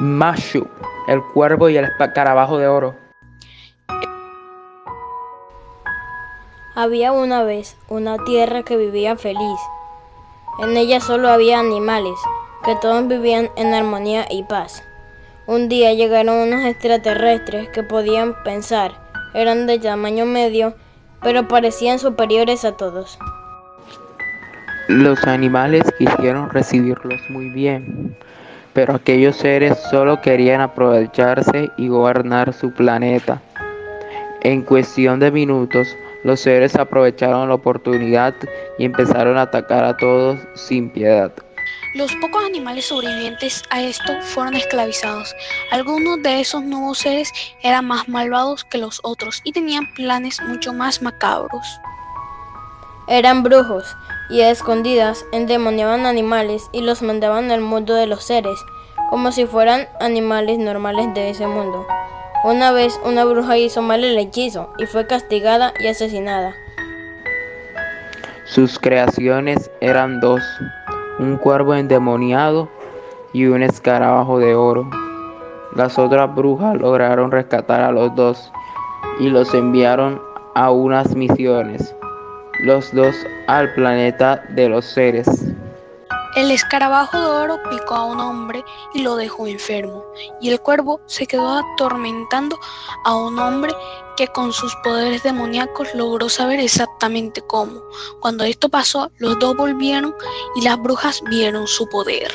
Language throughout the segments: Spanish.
Mashu, el cuervo y el escarabajo de oro. Había una vez una tierra que vivía feliz. En ella solo había animales, que todos vivían en armonía y paz. Un día llegaron unos extraterrestres que podían pensar, eran de tamaño medio, pero parecían superiores a todos. Los animales quisieron recibirlos muy bien, pero aquellos seres solo querían aprovecharse y gobernar su planeta. En cuestión de minutos, los seres aprovecharon la oportunidad y empezaron a atacar a todos sin piedad. Los pocos animales sobrevivientes a esto fueron esclavizados. Algunos de esos nuevos seres eran más malvados que los otros y tenían planes mucho más macabros. Eran brujos y a escondidas endemoniaban animales y los mandaban al mundo de los seres, como si fueran animales normales de ese mundo. Una vez una bruja hizo mal el hechizo y fue castigada y asesinada. Sus creaciones eran dos, un cuervo endemoniado y un escarabajo de oro. Las otras brujas lograron rescatar a los dos y los enviaron a unas misiones, los dos al planeta de los seres. El escarabajo de oro picó a un hombre y lo dejó enfermo, y el cuervo se quedó atormentando a un hombre que con sus poderes demoníacos logró saber exactamente cómo. Cuando esto pasó, los dos volvieron y las brujas vieron su poder.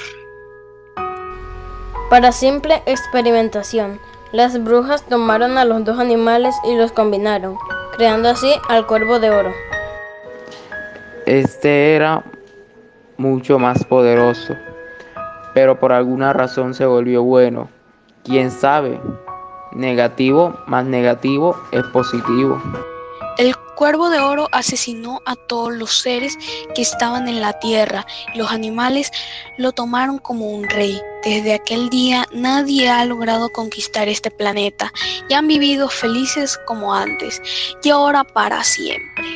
Para simple experimentación, las brujas tomaron a los dos animales y los combinaron, creando así al cuervo de oro. Este era mucho más poderoso, pero por alguna razón se volvió bueno. ¿Quién sabe? Negativo más negativo es positivo. El cuervo de oro asesinó a todos los seres que estaban en la tierra y los animales lo tomaron como un rey. Desde aquel día nadie ha logrado conquistar este planeta y han vivido felices como antes y ahora para siempre.